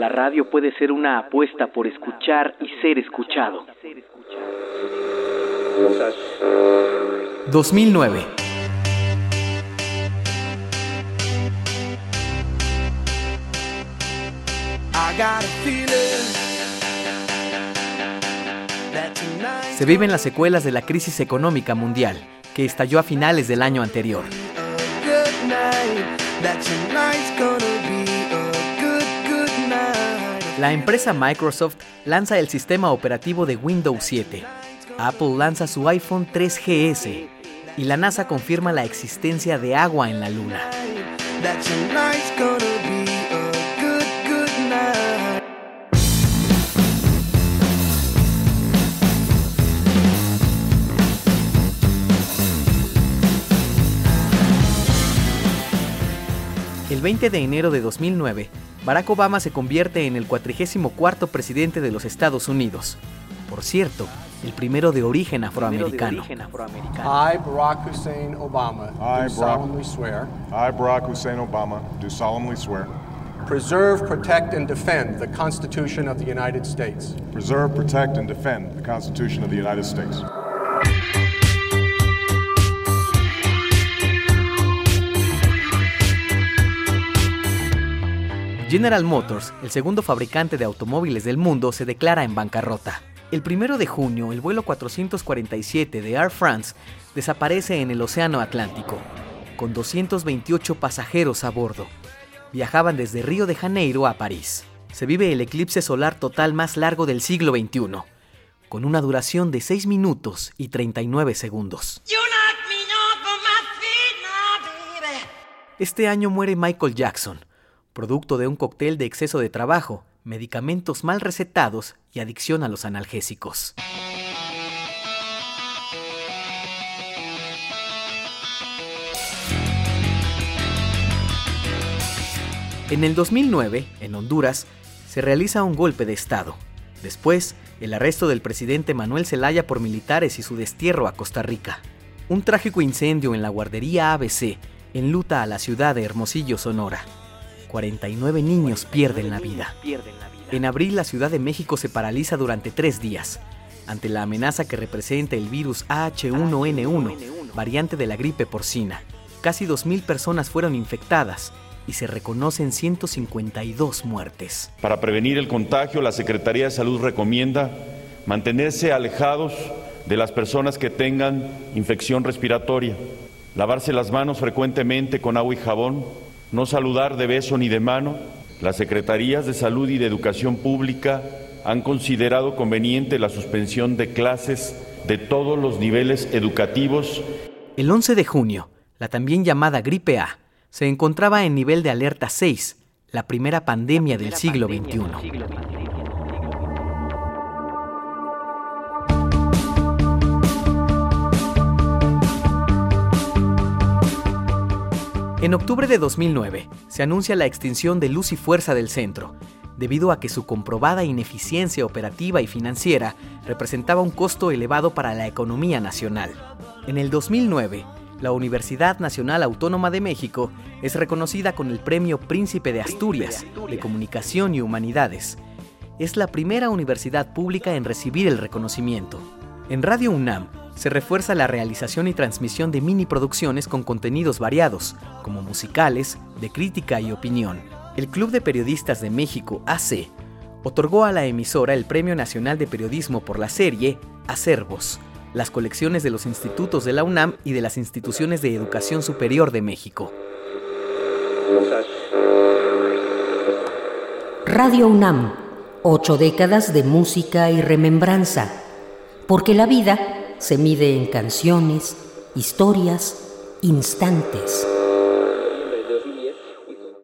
La radio puede ser una apuesta por escuchar y ser escuchado. 2009. Se viven las secuelas de la crisis económica mundial, que estalló a finales del año anterior. La empresa Microsoft lanza el sistema operativo de Windows 7. Apple lanza su iPhone 3GS y la NASA confirma la existencia de agua en la Luna. El 20 de enero de 2009, Barack Obama se convierte en el 44 presidente de los Estados Unidos. Por cierto, el primero de origen afroamericano. I, Barack Hussein Obama, I, do Barack- solemnly swear I, Barack Hussein Obama, do solemnly swear preserve, protect, and defend the Constitution of the United States preserve, protect, and defend the Constitution of the United States. General Motors, el segundo fabricante de automóviles del mundo, se declara en bancarrota. El primero de junio, el vuelo 447 de Air France desaparece en el Océano Atlántico, con 228 pasajeros a bordo. Viajaban desde Río de Janeiro a París. Se vive el eclipse solar total más largo del siglo XXI, con una duración de 6 minutos y 39 segundos. Este año muere Michael Jackson, producto de un cóctel de exceso de trabajo, medicamentos mal recetados y adicción a los analgésicos. En el 2009, en Honduras, se realiza un golpe de Estado. Después, el arresto del presidente Manuel Zelaya por militares y su destierro a Costa Rica. Un trágico incendio en la guardería ABC enluta a la ciudad de Hermosillo, Sonora. 49 niños pierden la vida. En abril, la Ciudad de México se paraliza durante tres días, ante la amenaza que representa el virus AH1N1, variante de la gripe porcina. Casi 2.000 personas fueron infectadas y se reconocen 152 muertes. Para prevenir el contagio, la Secretaría de Salud recomienda mantenerse alejados de las personas que tengan infección respiratoria, lavarse las manos frecuentemente con agua y jabón, no saludar de beso ni de mano. Las Secretarías de Salud y de Educación Pública han considerado conveniente la suspensión de clases de todos los niveles educativos El 11 de junio, la también llamada gripe A se encontraba en nivel de alerta 6, la primera pandemia del siglo XXI. En octubre de 2009 se anuncia la extinción de Luz y Fuerza del Centro, debido a que su comprobada ineficiencia operativa y financiera representaba un costo elevado para la economía nacional. En el 2009, la Universidad Nacional Autónoma de México es reconocida con el Premio Príncipe de Asturias de Comunicación y Humanidades. Es la primera universidad pública en recibir el reconocimiento. En Radio UNAM se refuerza la realización y transmisión de mini producciones con contenidos variados, como musicales, de crítica y opinión. El Club de Periodistas de México, AC, otorgó a la emisora el Premio Nacional de Periodismo por la serie Acervos, las colecciones de los institutos de la UNAM y de las instituciones de educación superior de México. Radio UNAM, ocho décadas de música y remembranza, porque la vida se mide en canciones, historias, instantes.